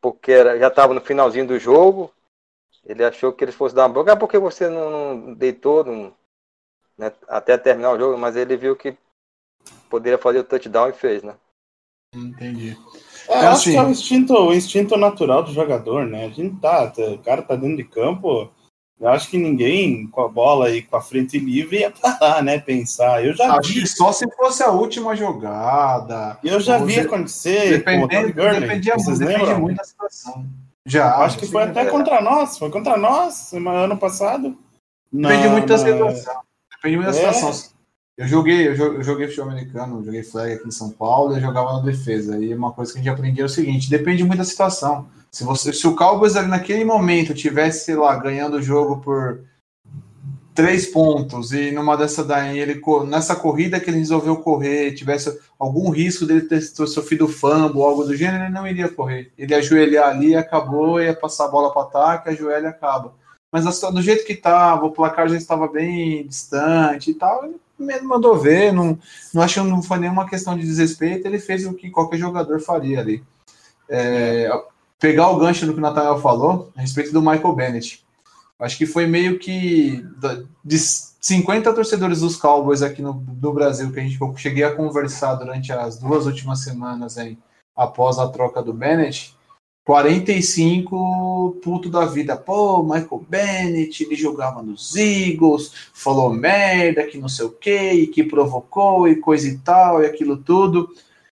porque era, já estava no finalzinho do jogo. Ele achou que eles fossem dar uma bronca, ah, porque você não, não deitou não, né, até terminar o jogo, mas ele viu que poderia fazer o touchdown e fez, né? Entendi. É, é assim, acho que é o instinto, o instinto natural do jogador, né? A gente tá, tá, o cara tá dentro de campo, eu acho que ninguém com a bola e com a frente livre ia parar, né? Pensar. Eu já acho vi. que só se fosse a última jogada. Eu já vi acontecer. Dependendo, Gurley, dependia muito, depende muito da situação. Já. Acho que foi até contra nós. Foi contra nós ano passado. Depende na, muito da situação. Depende muito da é. situação. Eu joguei, eu joguei futebol americano, joguei flag aqui em São Paulo e jogava na defesa. E uma coisa que a gente aprendia é o seguinte: depende muito da situação. Se, você, se o Cowboys naquele momento tivesse, sei lá, ganhando o jogo por três pontos e numa dessa daí, ele, nessa corrida que ele resolveu correr, tivesse algum risco dele ter, sofrido fumble ou algo do gênero, ele não iria correr. Ele ia ajoelhar ali, acabou, ia passar a bola para ataque, ajoelha acaba. Mas do jeito que estava, o placar já estava bem distante e tal, ele mesmo mandou ver, não, não acho que não foi nenhuma questão de desrespeito, ele fez o que qualquer jogador faria ali. É, pegar o gancho do que o Nathaniel falou a respeito do Michael Bennett. Acho que foi meio que de 50 torcedores dos Cowboys aqui no, do Brasil que a gente cheguei a conversar durante as duas últimas semanas aí, após a troca do Bennett. 45 puto da vida. Pô, Michael Bennett, ele jogava nos Eagles, falou merda, que não sei o que, que provocou e coisa e tal, e aquilo tudo.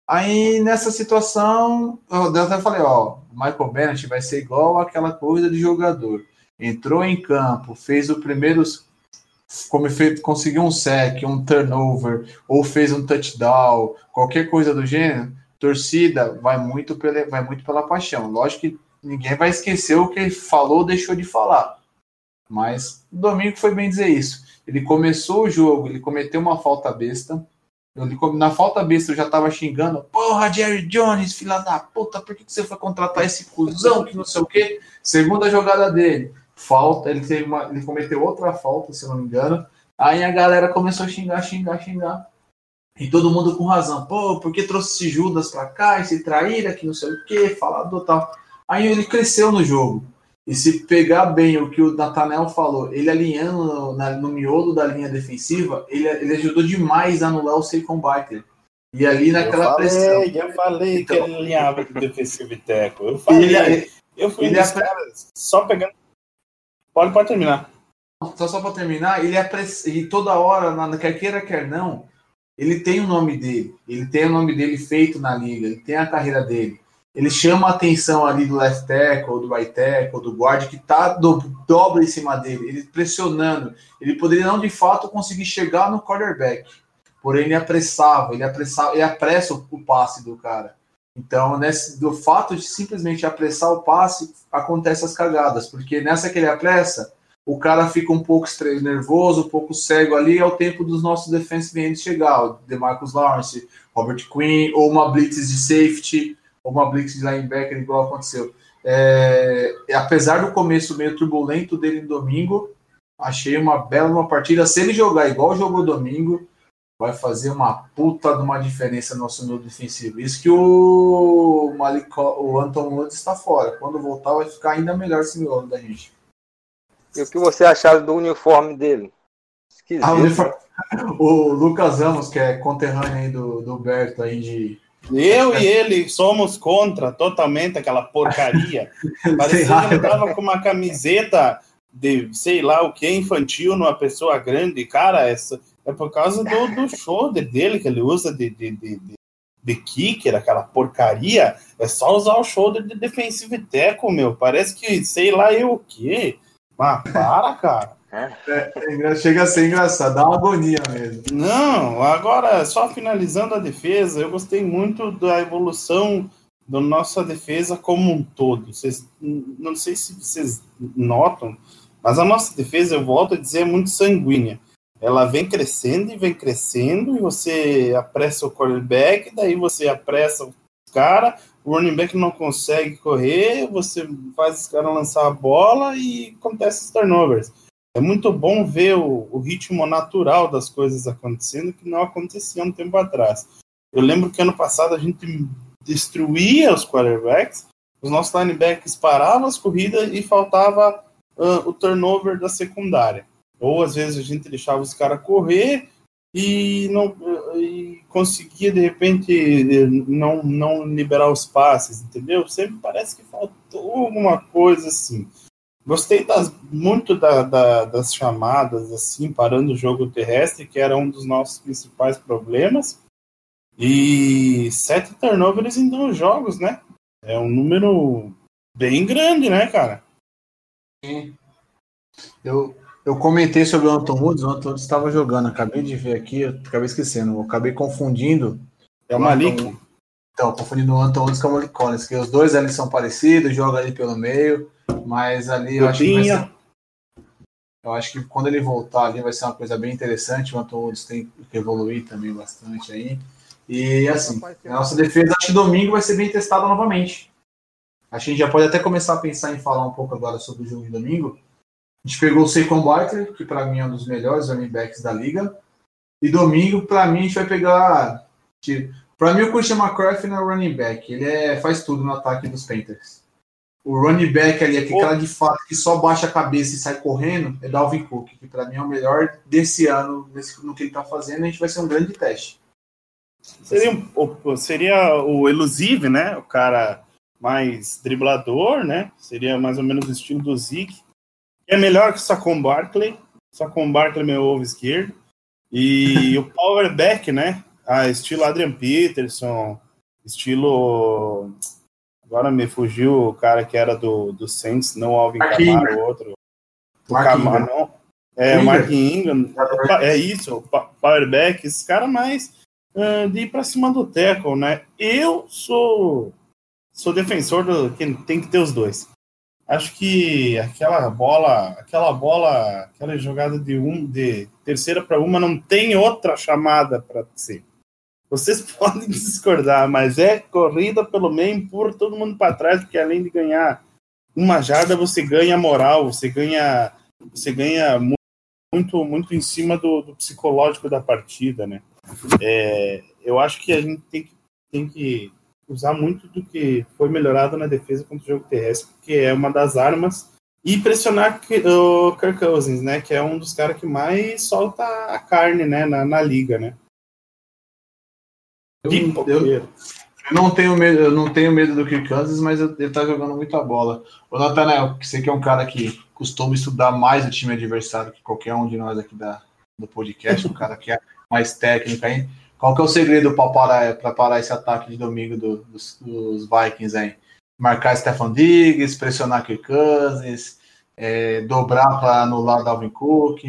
Aí nessa situação, eu até falei, ó, Michael Bennett vai ser igual aquela coisa de jogador. Entrou em campo, fez o primeiro, como fez, conseguiu um sec, um turnover, ou fez um touchdown, qualquer coisa do gênero, torcida vai muito pela, vai muito pela paixão. Lógico que ninguém vai esquecer o que ele falou ou deixou de falar. Mas o domingo foi bem dizer isso. Ele começou o jogo, ele cometeu uma falta besta, na falta besta eu já tava xingando, porra, Jerry Jones, filha da puta, por que, você foi contratar esse cuzão que não sei o quê? Segunda jogada dele, falta, ele, teve uma, ele cometeu outra falta, se não me engano. Aí a galera começou a xingar, xingar, xingar. E todo mundo com razão. Pô, por que trouxe Judas pra cá, esse traíra, que não sei o quê, falador tal. Aí ele cresceu no jogo. E se pegar bem o que o Natanel falou, ele alinhando no, na, no miolo da linha defensiva, ele, ele ajudou demais a anular o Saquon Barkley. E ali naquela eu falei, pressão. Eu falei então, que ele alinhava com o defensivo e teco. Eu falei. Ele, eu fui ele apre... caras só pegando. Pode, pode terminar. Só, só para terminar, ele apress... e toda hora, na, quer queira, quer não, ele tem o nome dele. Ele tem o nome dele feito na liga, ele tem a carreira dele ele chama a atenção ali do left tackle, do right tackle, do guard, que tá do, dobra em cima dele, ele pressionando. Ele poderia não de fato conseguir chegar no quarterback, porém ele apressava, ele apressava, ele apressa o, passe do cara. Então, nesse, do fato de simplesmente apressar o passe, acontece as cagadas, porque nessa que ele apressa, o cara fica um pouco nervoso, um pouco cego ali, é o tempo dos nossos defensive ends chegar, o DeMarcus Lawrence, Robert Quinn, ou uma blitz de safety, ou uma blitz de linebacker igual aconteceu. É, apesar do começo meio turbulento dele no domingo, achei uma bela uma partida. Se ele jogar igual jogou domingo, vai fazer uma puta de uma diferença no nosso núcleo defensivo. Isso que o, Malik, o Anton Woods está fora. Quando voltar, vai ficar ainda melhor esse miolo da gente. E o que você acharam do uniforme dele? Esquisito. Ah, o, uniforme... o, Lucas Ramos, que é conterrâneo aí do, do Berto aí de. Eu e ele somos contra totalmente aquela porcaria. Parecia que ele tava com uma camiseta de sei lá o que infantil numa pessoa grande. Cara, essa é por causa do, do shoulder dele que ele usa de, de, de, de, kicker, aquela porcaria. É só usar o shoulder de defensive tackle, meu. Parece que sei lá eu o que. Mas para, cara. É, é, chega a ser engraçado, dá uma agonia mesmo. Não, agora, só finalizando a defesa, eu gostei muito da evolução da nossa defesa como um todo. Vocês, não sei se vocês notam, mas a nossa defesa, eu volto a dizer, é muito sanguínea. Ela vem crescendo e vem crescendo, e você apressa o quarterback, daí você apressa o cara, o running back não consegue correr, você faz os caras lançar a bola e acontece os turnovers. É muito bom ver o, o, ritmo natural das coisas acontecendo que não acontecia um tempo atrás. Eu lembro que ano passado a gente destruía os quarterbacks, os nossos linebackers paravam as corridas e faltava uh, o turnover da secundária. Ou às vezes a gente deixava os caras correr e não e conseguia de repente não, não liberar os passes, entendeu? Sempre parece que faltou alguma coisa assim. Gostei das, muito da, da, das chamadas, assim, parando o jogo terrestre, que era um dos nossos principais problemas. E sete turnovers em dois jogos, né? É um número bem grande, né, cara? Sim. Eu, eu comentei sobre o Anton Woods, o Anton Woods estava jogando, acabei de ver aqui, acabei esquecendo, acabei confundindo. É o Malik? Então, confundindo o Anton Woods com o Malik Collins, que os dois ali são parecidos, jogam ali pelo meio, mas ali eu, eu acho que ser, Eu acho que quando ele voltar ali vai ser uma coisa bem interessante, o Anton Woods tem que evoluir também bastante aí. E assim, a nossa defesa acho que domingo vai ser bem testada novamente. Acho que a gente já pode até começar a pensar em falar um pouco agora sobre o jogo de domingo, a gente pegou o Saquon Barkley, que para mim é um dos melhores running backs da liga. E domingo, para mim, a gente vai pegar. Para mim, o Christian McCaffrey não é running back. Ele é, faz tudo no ataque dos Panthers. O running back ali, aquele cara de fato que só baixa a cabeça e sai correndo, é Dalvin Cook, que para mim é o melhor desse ano nesse, no que ele está fazendo. A gente vai ser um grande teste. Seria, seria o elusive, né? O cara mais driblador, né? Seria mais ou menos o estilo do Zeke é melhor que o Sacon Barkley. Sacon Barkley é meu ovo esquerdo. E o powerback, né? Ah, estilo Adrian Peterson, estilo. Agora me fugiu o cara que era do, do Saints, não o Alvin Kamara, o outro. O Kamara, não. É, o Mark Ingram. É isso, o powerback, esse cara mais uh, de ir pra cima do tackle, né? Eu sou, sou defensor do que tem que ter os dois acho que aquela bola, aquela bola, aquela jogada de um de terceira para uma não tem outra chamada para ser. Vocês podem discordar, mas é corrida pelo meio, empurra todo mundo para trás, porque além de ganhar uma jarda, você ganha moral, você ganha, você ganha muito, muito em cima do, do psicológico da partida, né? É, eu acho que a gente tem que, tem que usar muito do que foi melhorado na defesa contra o jogo terrestre, porque é uma das armas, e pressionar o Kirk Cousins, né, que é um dos caras que mais solta a carne, né, na, na liga, né. Eu, eu, eu, não tenho medo, eu não tenho medo do Kirk Cousins, mas ele tá jogando muita bola. O Nathanael, que você que é um cara que costuma estudar mais o time adversário que qualquer um de nós aqui da, do podcast, um cara que é mais técnico aí. Qual que é o segredo para parar, parar esse ataque de domingo do, dos, dos, Vikings aí? Marcar Stefan Diggs, pressionar Kirk Cousins, é, dobrar para anular Dalvin Cook.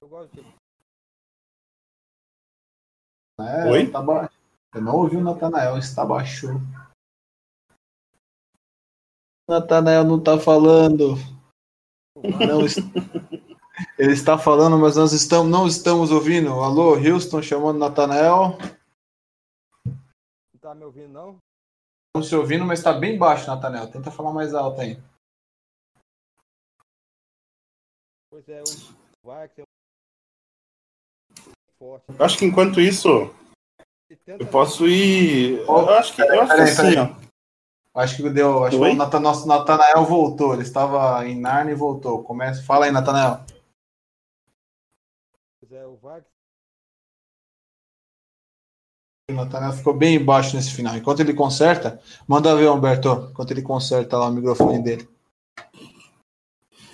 Eu gosto de... É, Oi? Tá ba... Eu não ouvi o Natanael, está baixo. Natanael não tá falando. Não, Ele está falando, mas nós estamos, não estamos ouvindo. Alô, Houston chamando Natanael. Não está me ouvindo, não? Estamos se ouvindo, mas está bem baixo, Natanael. Tenta falar mais alto aí. Pois é, vai que forte. Eu acho que enquanto isso, eu posso ir. Eu acho que, eu acho que assim, ó. Acho que deu. Acho que Oi? o Natan- nosso Natanael voltou. Ele estava em Narnia e voltou. Começa. Fala aí, Natanael. É, o Natanael ficou bem embaixo nesse final. Enquanto ele conserta, manda ver, Humberto. Enquanto ele conserta lá o microfone dele.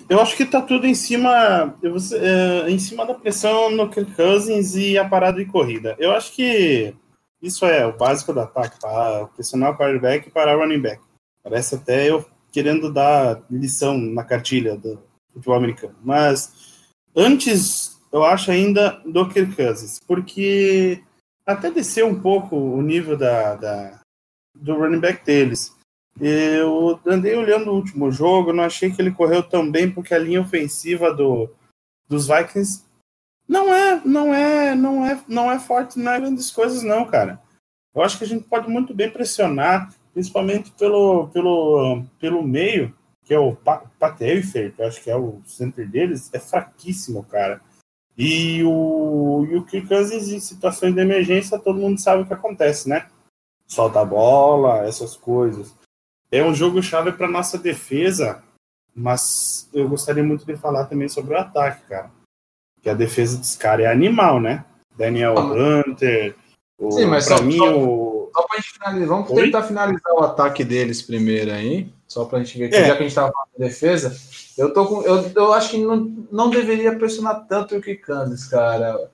Eu acho que tá tudo em cima, eu vou ser- é, em cima da pressão no Kirk Cousins e a parada de corrida. Eu acho que isso é o básico do ataque, para pressionar o quarterback e parar o running back. Parece até eu querendo dar lição na cartilha do futebol americano. Mas antes, eu acho ainda do Kirk Cousins, porque até desceu um pouco o nível da, da- do running back deles. Eu andei olhando o último jogo, não achei que ele correu tão bem porque a linha ofensiva do, dos Vikings não é, não é, não é, não é forte, não é grandes coisas não, cara. Eu acho que a gente pode muito bem pressionar, principalmente pelo, pelo, pelo meio, que é o Pa- Pat Elfer, que eu acho que é o center deles, é fraquíssimo, cara. E o, e o Kirk Cousins, em situações de emergência, todo mundo sabe o que acontece, né? Solta a bola, essas coisas. É um jogo chave para nossa defesa, mas eu gostaria muito de falar também sobre o ataque, cara. Que a defesa dos caras é animal, né? Daniel Hunter, o, Sim, mas pra só- mim só- o Só pra gente finalizar. Vamos Oi? tentar finalizar o ataque deles primeiro aí. Só pra gente ver que É. já que a gente tava falando de defesa. Eu, tô com, eu, eu acho que não, não deveria pressionar tanto o Kansas, cara.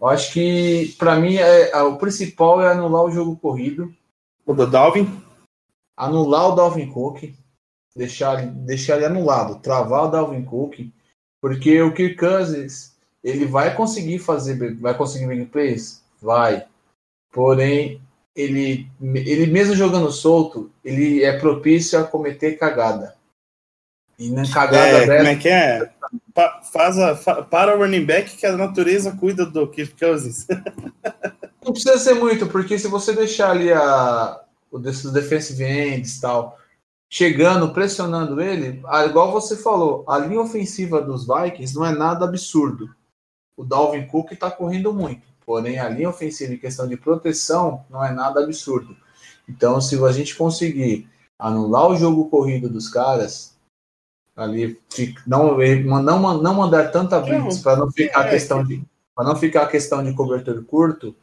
Eu acho que, pra mim, é, é, o principal é anular o jogo corrido. o do Dalvin. anular o Dalvin Cook, deixar, deixar ele anulado, travar o Dalvin Cook, porque o Kirk Cousins ele vai conseguir fazer, vai conseguir big plays? Vai. Porém, ele, ele mesmo jogando solto, ele é propício a cometer cagada. E na cagada É, dessa, como é que é? Pa- faz a, fa- para o running back que a natureza cuida do Kirk Cousins. Não precisa ser muito, porque se você deixar ali a, o desses defensive ends tal, chegando, pressionando ele, igual você falou, a linha ofensiva dos Vikings não é nada absurdo. O Dalvin Cook está correndo muito, porém a linha ofensiva em questão de proteção não é nada absurdo. Então, se a gente conseguir anular o jogo corrido dos caras, ali não, não, não mandar tanta blitz para não ficar a é, questão de para não ficar a questão de cobertor curto,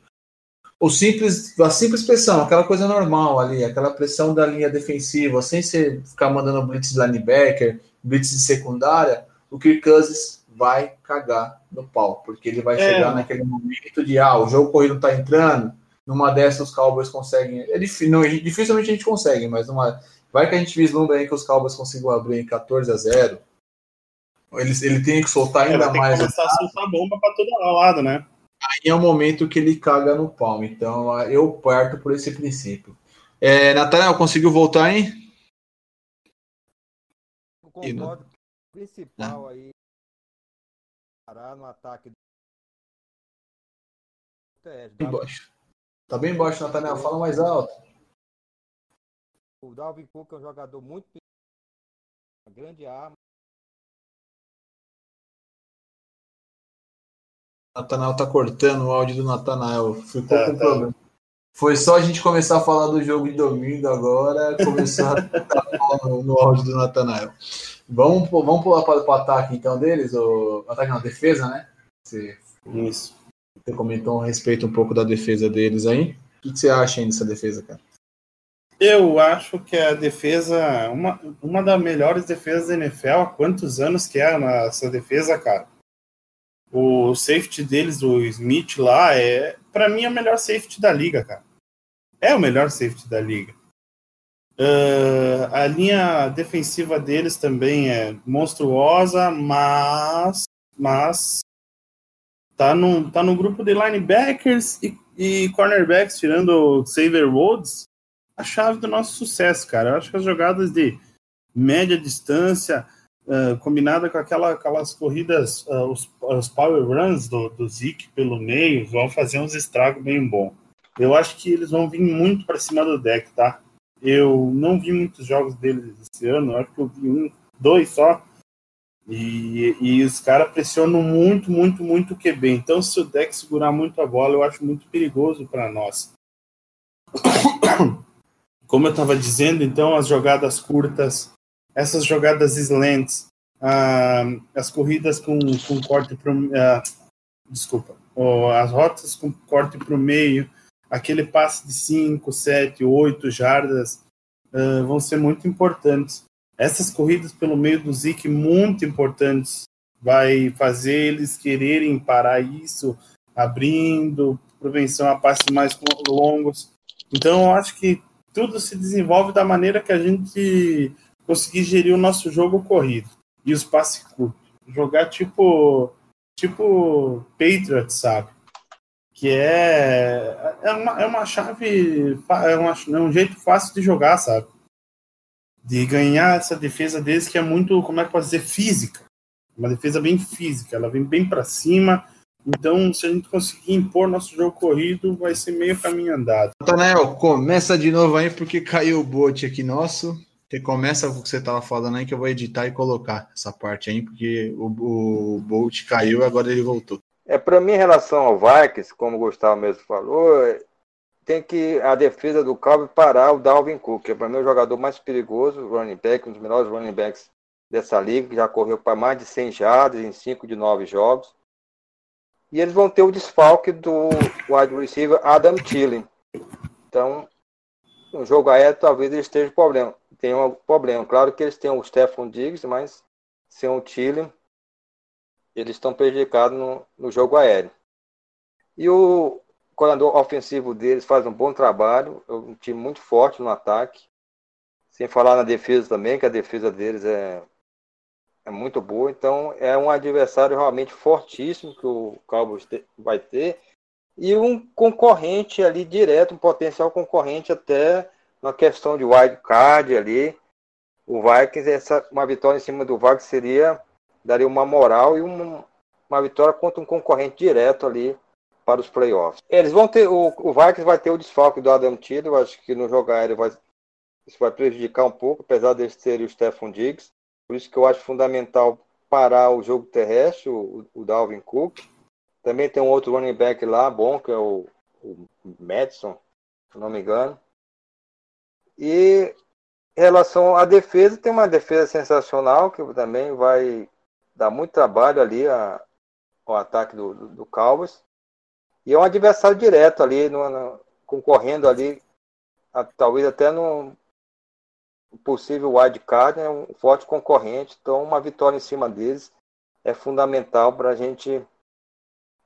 o simples, a simples pressão, aquela coisa normal ali, aquela pressão da linha defensiva, sem ser ficar mandando blitz de linebacker, blitz de secundária, o Kirk Cousins vai cagar no pau, porque ele vai É. chegar naquele momento de, ah, o jogo corrido tá entrando, numa dessas os Cowboys conseguem, é difí- não, dificilmente a gente consegue, mas numa, vai que a gente vislumbra aí que os Cowboys consigam abrir em 14 a 0, ele, ele tem que soltar É, ainda ter mais que começar a soltar bomba para todo lado, né? aí é o momento que ele caga no pau. Então eu parto por esse princípio. É, Nathaniel, conseguiu voltar, hein? Eu concordo. O principal aí parar no ataque do é, Bem baixo. Tá bem baixo, Nathaniel. Fala mais alto. O Dalvin Cook é um jogador muito uma grande arma. Nathanael tá cortando o áudio do Nathanael. Ficou Tá, com tá. problema. Foi só a gente começar a falar do jogo de domingo agora, começou a tá no, no áudio do Nathanael. Vamos, vamos pular para o ataque então deles? O ataque não, defesa, né? Você, Isso. você comentou a respeito um pouco da defesa deles aí. O que que você acha aí dessa defesa, cara? Eu acho que a defesa, uma, uma das melhores defesas da NFL, há quantos anos que é essa defesa, cara? O safety deles, o Smith lá, é, para mim, é o melhor safety da liga, cara. É o melhor safety da liga. Ah, a linha defensiva deles também é monstruosa, mas, mas tá no, tá no grupo de linebackers e, e cornerbacks, tirando Xavier Rhodes, a chave do nosso sucesso, cara. Eu acho que as jogadas de média distância, uh, combinada com aquela, aquelas corridas, uh, os, os power runs do, do Zeke pelo meio, vão fazer uns estragos bem bom. Eu acho que eles vão vir muito para cima do deck, tá? Eu não vi muitos jogos deles esse ano, acho que eu vi um, dois só. E, e os caras pressionam muito, muito, muito o QB. Então, se o deck segurar muito a bola, eu acho muito perigoso para nós. Como eu estava dizendo, então, as jogadas curtas, essas jogadas slants, ah, as corridas com, com corte para ah, desculpa, as rotas com corte para o meio, aquele passe de 5, 7, 8 jardas ah, vão ser muito importantes essas corridas pelo meio do Zik muito importantes vai fazer eles quererem parar isso, abrindo, prevenção a passes mais longos. Então, eu acho que tudo se desenvolve da maneira que a gente conseguir gerir o nosso jogo corrido e os passes curtos. Jogar tipo tipo Patriots, sabe? Que é, é, uma, é uma chave, é, uma, é um jeito fácil de jogar, sabe? de ganhar essa defesa deles que é muito, como é que pode dizer, física. Uma defesa bem física, ela vem bem para cima. Então, se a gente conseguir impor nosso jogo corrido, vai ser meio caminho andado. Nathanael, começa de novo aí, porque caiu o bot aqui nosso. Você começa o que você estava falando aí, que eu vou editar e colocar essa parte aí, porque o, o Bolt caiu e agora ele voltou. É, para mim, em relação ao Vikings, como o Gustavo mesmo falou, tem que a defesa do Cowboys parar o Dalvin Cook, que é para mim o jogador mais perigoso, running back, um dos melhores running backs dessa liga, que já correu para mais de 100 jardas em 5 de 9 jogos. E eles vão ter o desfalque do wide receiver Adam Thielen. Então, no jogo aéreo talvez eles estejam problema, tenham um problema. Claro que eles têm o Stephon Diggs, mas sem o Thielen, eles estão prejudicados no, no jogo aéreo. E o, coordenador ofensivo deles faz um bom trabalho, é um time muito forte no ataque. Sem falar na defesa também, que a defesa deles é, é muito boa. Então é um adversário realmente fortíssimo que o Cowboys vai ter. E um concorrente ali direto, um potencial concorrente até na questão de wild card ali. O Vikings, essa, uma vitória em cima do Vikings seria daria uma moral e uma, uma vitória contra um concorrente direto ali para os playoffs. Eles vão ter, o, o Vikings vai ter o desfalque do Adam eu acho que no jogo aéreo vai, isso vai prejudicar um pouco, apesar de ter o Stephon Diggs. Por isso que eu acho fundamental parar o jogo terrestre, o, o Dalvin Cook. Também tem um outro running back lá, bom, que é o, o Madison, se não me engano. E em relação à defesa, tem uma defesa sensacional, que também vai dar muito trabalho ali a, ao ataque do, do, do. E é um adversário direto ali, no, no, concorrendo ali, a, talvez até no possível wild card, né, um forte concorrente. Então, uma vitória em cima deles é fundamental para a gente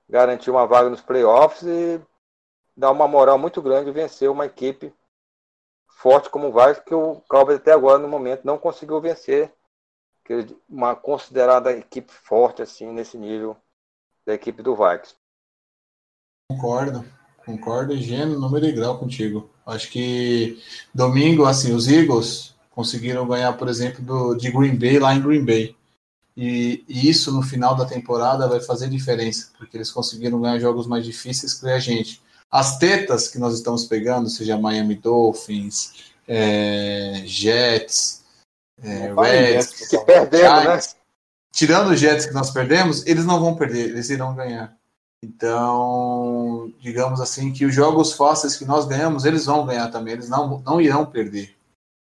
garantir uma vaga nos playoffs e dar uma moral muito grande vencer uma equipe forte como o Vikings, que o Cowboys até agora, no momento, não conseguiu vencer. Uma considerada equipe forte, assim, nesse nível da equipe do Vikings. Concordo, concordo, gênero, número e grau contigo. Acho que domingo, assim, os Eagles conseguiram ganhar, por exemplo, do, de Green Bay lá em Green Bay. E, e, isso no final da temporada vai fazer diferença, porque eles conseguiram ganhar jogos mais difíceis que a gente. As tetas que nós estamos pegando, seja Miami Dolphins, é, Jets, é, Reds, que perdemos, né? Tirando os Jets que nós perdemos, eles não vão perder, eles irão ganhar. Então, digamos assim, que os jogos fáceis que nós ganhamos, eles vão ganhar também, eles não, não irão perder.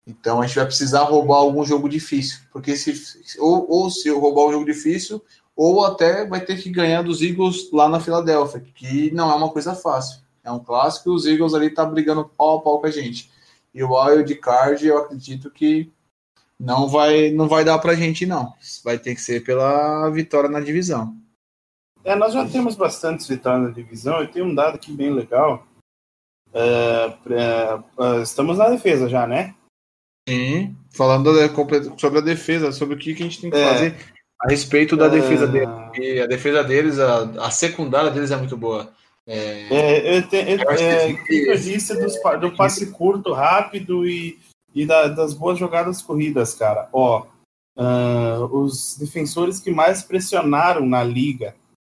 Então a gente vai precisar roubar algum jogo difícil, porque se ou, ou se eu roubar um jogo difícil, ou até vai ter que ganhar dos Eagles lá na Filadélfia, que não é uma coisa fácil. É um clássico e os Eagles ali tá brigando pau a pau com a gente. E o Wild Card, eu acredito que não vai não vai dar pra gente não. Vai ter que ser pela vitória na divisão. É, nós já temos bastantes vitórias na divisão e tem um dado aqui bem legal. É, é, estamos na defesa já, né? Sim, falando sobre a defesa, sobre o que, a gente tem que é, fazer a respeito da defesa deles. E a defesa deles, a, a secundária deles é muito boa. É, é, eu, te, eu, eu é, que eu disse do passe curto, rápido e, e da, das boas jogadas corridas, cara. Ó, uh, os defensores que mais pressionaram na liga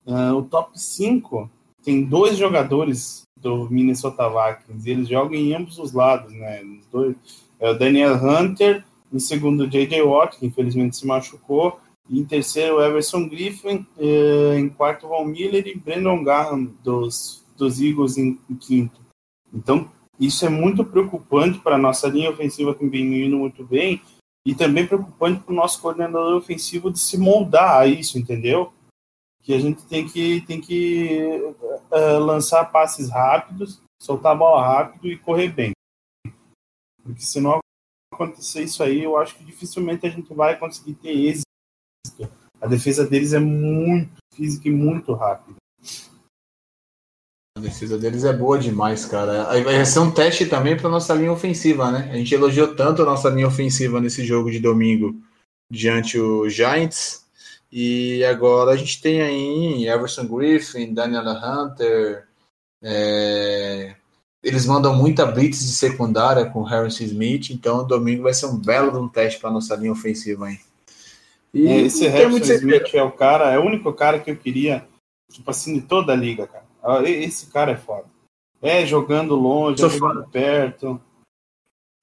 Uh, o top 5 tem dois jogadores do Minnesota Vikings. Eles jogam em ambos os lados, né? Os dois, é o Daniel Hunter, em segundo J.J. Watt, que infelizmente se machucou, Em terceiro, Everson Griffin. Eh, em quarto, Von Miller e Brandon Graham, dos, dos Eagles, em, em quinto. Então, isso é muito preocupante para a nossa linha ofensiva que vem indo muito bem e também preocupante para o nosso coordenador ofensivo de se moldar a isso, entendeu? Que a gente tem que, tem que uh, lançar passes rápidos, soltar a bola rápido e correr bem. Porque se não acontecer isso aí, eu acho que dificilmente a gente vai conseguir ter êxito. A defesa deles é muito física e muito rápida. A defesa deles é boa demais, cara. Aí vai ser um teste também para nossa linha ofensiva, né? A gente elogiou tanto a nossa linha ofensiva nesse jogo de domingo diante o Giants. E agora a gente tem aí Everson Griffin, Daniel Hunter. É... Eles mandam muita blitz de secundária com Harrison Smith, então domingo vai ser um belo um teste para nossa linha ofensiva aí. E esse Harrison Smith é o cara, é o único cara que eu queria, tipo assim, de toda a liga, cara. Ah, esse cara é foda. É jogando longe, é jogando perto.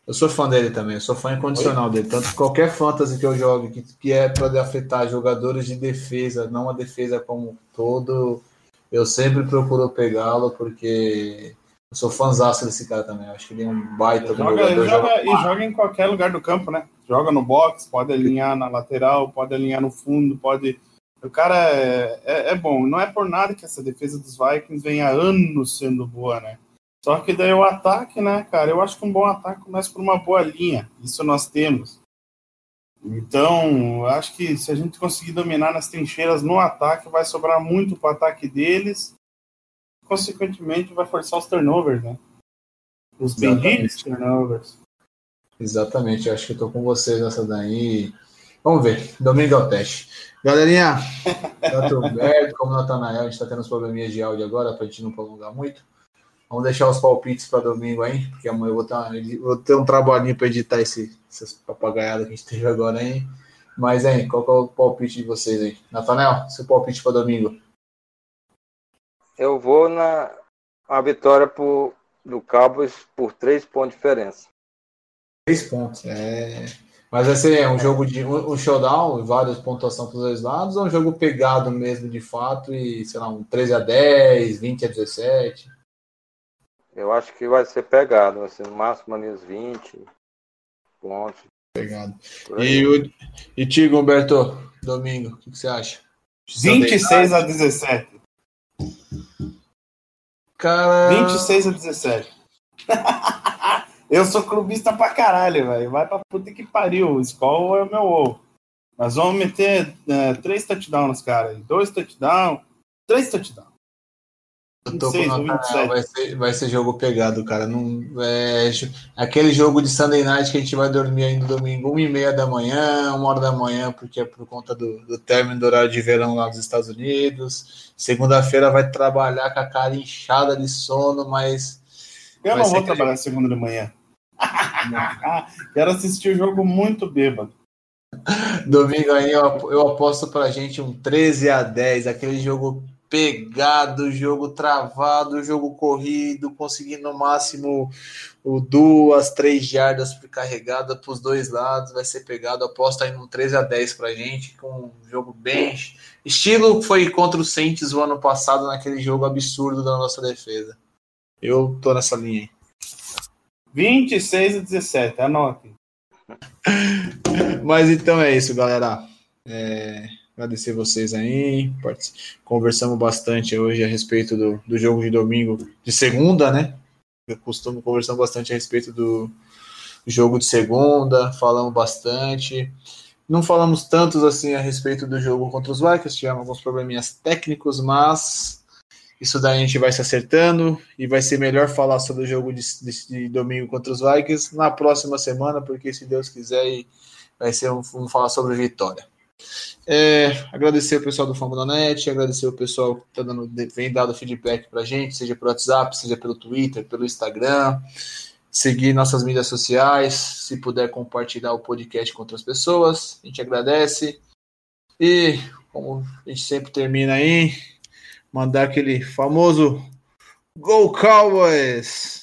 Eu sou fã dele também, eu sou fã incondicional Oi? dele. Tanto qualquer fantasy que eu jogue que, que é para afetar jogadores de defesa, não a defesa como um todo, eu sempre procuro pegá-lo porque eu sou fãzaço desse cara também. Eu acho que ele é um baita joga, jogador. Joga, joga, e joga em qualquer lugar do campo, né? Joga no box, pode alinhar na lateral, pode alinhar no fundo, pode o cara é, é, é, bom. Não é por nada que essa defesa dos Vikings vem há anos sendo boa, né? Só que daí o ataque, né, cara? Eu acho que um bom ataque começa por uma boa linha. Isso nós temos. Então, acho que se a gente conseguir dominar nas trincheiras no ataque, vai sobrar muito para o ataque deles. Consequentemente, vai forçar os turnovers, né? Os benditos turnovers. Exatamente, acho que eu tô com vocês nessa daí. Vamos ver, domingo é o teste. Galerinha, tanto o Roberto como o Natanael, a gente está tendo uns probleminhas de áudio agora, para a gente não prolongar muito. Vamos deixar os palpites para domingo aí, porque amanhã eu vou ter, uma, vou ter um trabalhinho para editar esse, essas papagaiadas que a gente teve agora aí. Mas, hein, qual é o palpite de vocês aí? Natanael, seu palpite para domingo? Eu vou na a vitória por, do Cowboys por três pontos de diferença. Três pontos, é. Mas vai ser um jogo de um, showdown, várias pontuações para os dois lados, ou um jogo pegado mesmo de fato e, sei lá, um 13 a 10, 20 a 17? Eu acho que vai ser pegado, vai ser no máximo ali uns 20 pontos. Pegado. E, o, e Tigo, Humberto, domingo, o que, que você acha? 26 a 17. Cara. 26 a 17. Eu sou clubista pra caralho, velho. Vai pra puta que pariu. O Skull é o meu ovo. Nós vamos meter é, três touchdowns, cara. Dois touchdowns, três touchdowns. Eu tô 26, com nota, vai, ser, vai ser jogo pegado, cara. Não, é, aquele jogo de Sunday Night que a gente vai dormir ainda domingo, uma e meia da manhã, uma hora da manhã, porque é por conta do, do término do horário de verão lá dos Estados Unidos. Segunda-feira vai trabalhar com a cara inchada de sono, mas. Eu não vou trabalhar segunda de manhã. Quero assistir o jogo muito bêbado. Domingo aí eu, eu aposto pra gente um 13 a 10, aquele jogo pegado, jogo travado, jogo corrido, conseguindo no máximo o duas, três jardas carregada para os dois lados, vai ser pegado. Aposto aí no 13 a 10 pra gente, com um jogo bem. Estilo foi contra o Saints o ano passado, naquele jogo absurdo da nossa defesa. Eu tô nessa linha aí. 26 a 17, anotem. Mas então é isso, galera. É, agradecer vocês aí. Conversamos bastante hoje a respeito do, do jogo de domingo, de segunda, né? Eu costumo conversar bastante a respeito do jogo de segunda, falamos bastante. Não falamos tantos assim a respeito do jogo contra os Vikings, tivemos alguns probleminhas técnicos, mas isso daí a gente vai se acertando e vai ser melhor falar sobre o jogo de, de, de domingo contra os Vikings na próxima semana, porque se Deus quiser, vai ser um, vamos falar sobre vitória. É, agradecer o pessoal do Fambonanet, agradecer o pessoal que tá dando, vem dado feedback pra gente, seja pelo WhatsApp, seja pelo Twitter, pelo Instagram, seguir nossas mídias sociais, se puder compartilhar o podcast com outras pessoas, a gente agradece. E como a gente sempre termina aí, mandar aquele famoso Go Cowboys!